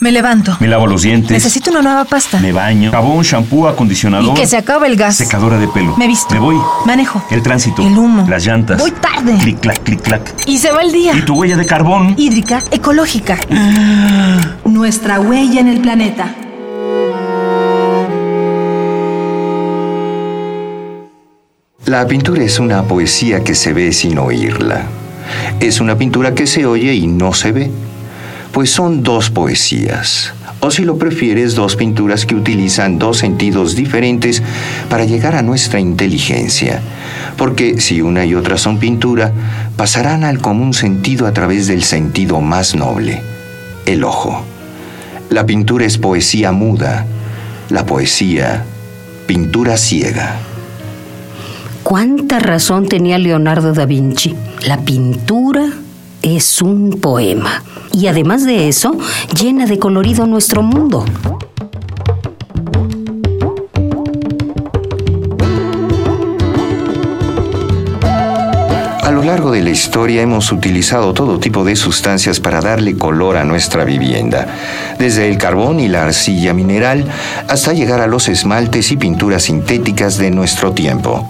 Me levanto. Me lavo los dientes. Necesito una nueva pasta. Me baño. Jabón, shampoo, acondicionador. Y que se acabe el gas. Secadora de pelo. Me visto. Me voy. Manejo. El tránsito. El humo. Las llantas. Voy tarde. Clic, clac, clic, clac. Y se va el día. ¿Y tu huella de carbón? Hídrica, ecológica. Nuestra huella en el planeta. La pintura es una poesía que se ve sin oírla. Es una pintura que se oye y no se ve. Pues son dos poesías. O si lo prefieres, dos pinturas que utilizan dos sentidos diferentes para llegar a nuestra inteligencia. Porque si una y otra son pintura, pasarán al común sentido a través del sentido más noble, el ojo. La pintura es poesía muda, la poesía, pintura ciega. ¿Cuánta razón tenía Leonardo da Vinci? La pintura es un poema. Y además de eso, llena de colorido nuestro mundo. A lo largo de la historia hemos utilizado todo tipo de sustancias para darle color a nuestra vivienda, desde el carbón y la arcilla mineral hasta llegar a los esmaltes y pinturas sintéticas de nuestro tiempo.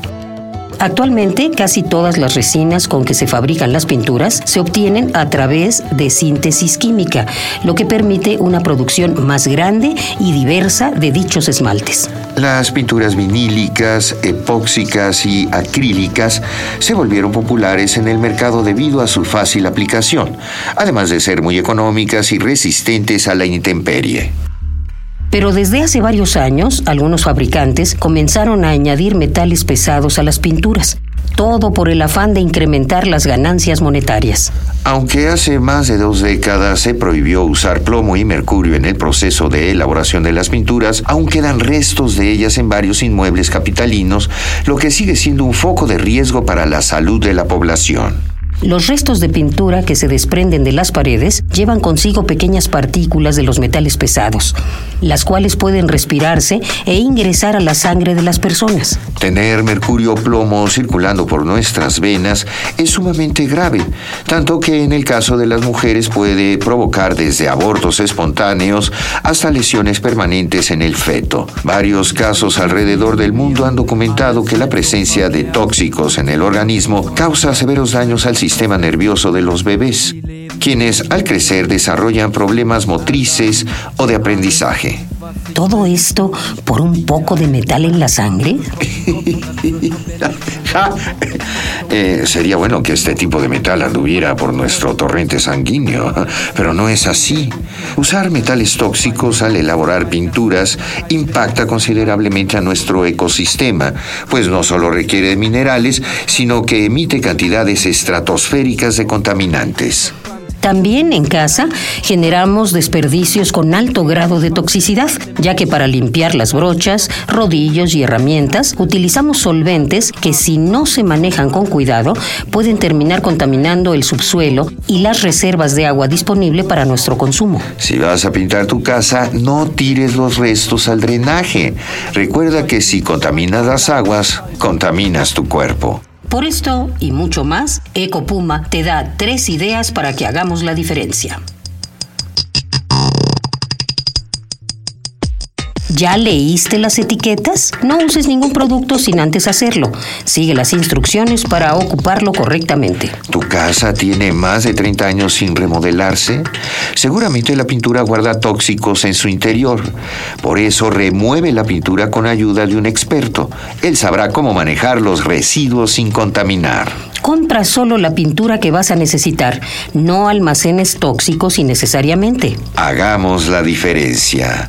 Actualmente, casi todas las resinas con que se fabrican las pinturas se obtienen a través de síntesis química, lo que permite una producción más grande y diversa de dichos esmaltes. Las pinturas vinílicas, epóxicas y acrílicas se volvieron populares en el mercado debido a su fácil aplicación, además de ser muy económicas y resistentes a la intemperie. Pero desde hace varios años, algunos fabricantes comenzaron a añadir metales pesados a las pinturas, todo por el afán de incrementar las ganancias monetarias. Aunque hace más de dos décadas se prohibió usar plomo y mercurio en el proceso de elaboración de las pinturas, aún quedan restos de ellas en varios inmuebles capitalinos, lo que sigue siendo un foco de riesgo para la salud de la población. Los restos de pintura que se desprenden de las paredes llevan consigo pequeñas partículas de los metales pesados, las cuales pueden respirarse e ingresar a la sangre de las personas. Tener mercurio plomo circulando por nuestras venas es sumamente grave, tanto que en el caso de las mujeres puede provocar desde abortos espontáneos hasta lesiones permanentes en el feto. Varios casos alrededor del mundo han documentado que la presencia de tóxicos en el organismo causa severos daños al sistema sistema nervioso de los bebés, quienes al crecer desarrollan problemas motrices o de aprendizaje. ¿Todo esto por un poco de metal en la sangre? eh, sería bueno que este tipo de metal anduviera por nuestro torrente sanguíneo, pero no es así. Usar metales tóxicos al elaborar pinturas impacta considerablemente a nuestro ecosistema, pues no solo requiere de minerales, sino que emite cantidades estratosféricas de contaminantes. También en casa generamos desperdicios con alto grado de toxicidad, ya que para limpiar las brochas, rodillos y herramientas utilizamos solventes que si no se manejan con cuidado pueden terminar contaminando el subsuelo y las reservas de agua disponible para nuestro consumo. Si vas a pintar tu casa, no tires los restos al drenaje. Recuerda que si contaminas las aguas, contaminas tu cuerpo. Por esto y mucho más, Ecopuma te da tres ideas para que hagamos la diferencia. ¿Ya leíste las etiquetas? No uses ningún producto sin antes hacerlo. Sigue las instrucciones para ocuparlo correctamente. ¿Tu casa tiene más de 30 años sin remodelarse? Seguramente la pintura guarda tóxicos en su interior. Por eso remueve la pintura con ayuda de un experto. Él sabrá cómo manejar los residuos sin contaminar. Compra solo la pintura que vas a necesitar. No almacenes tóxicos innecesariamente. Hagamos la diferencia.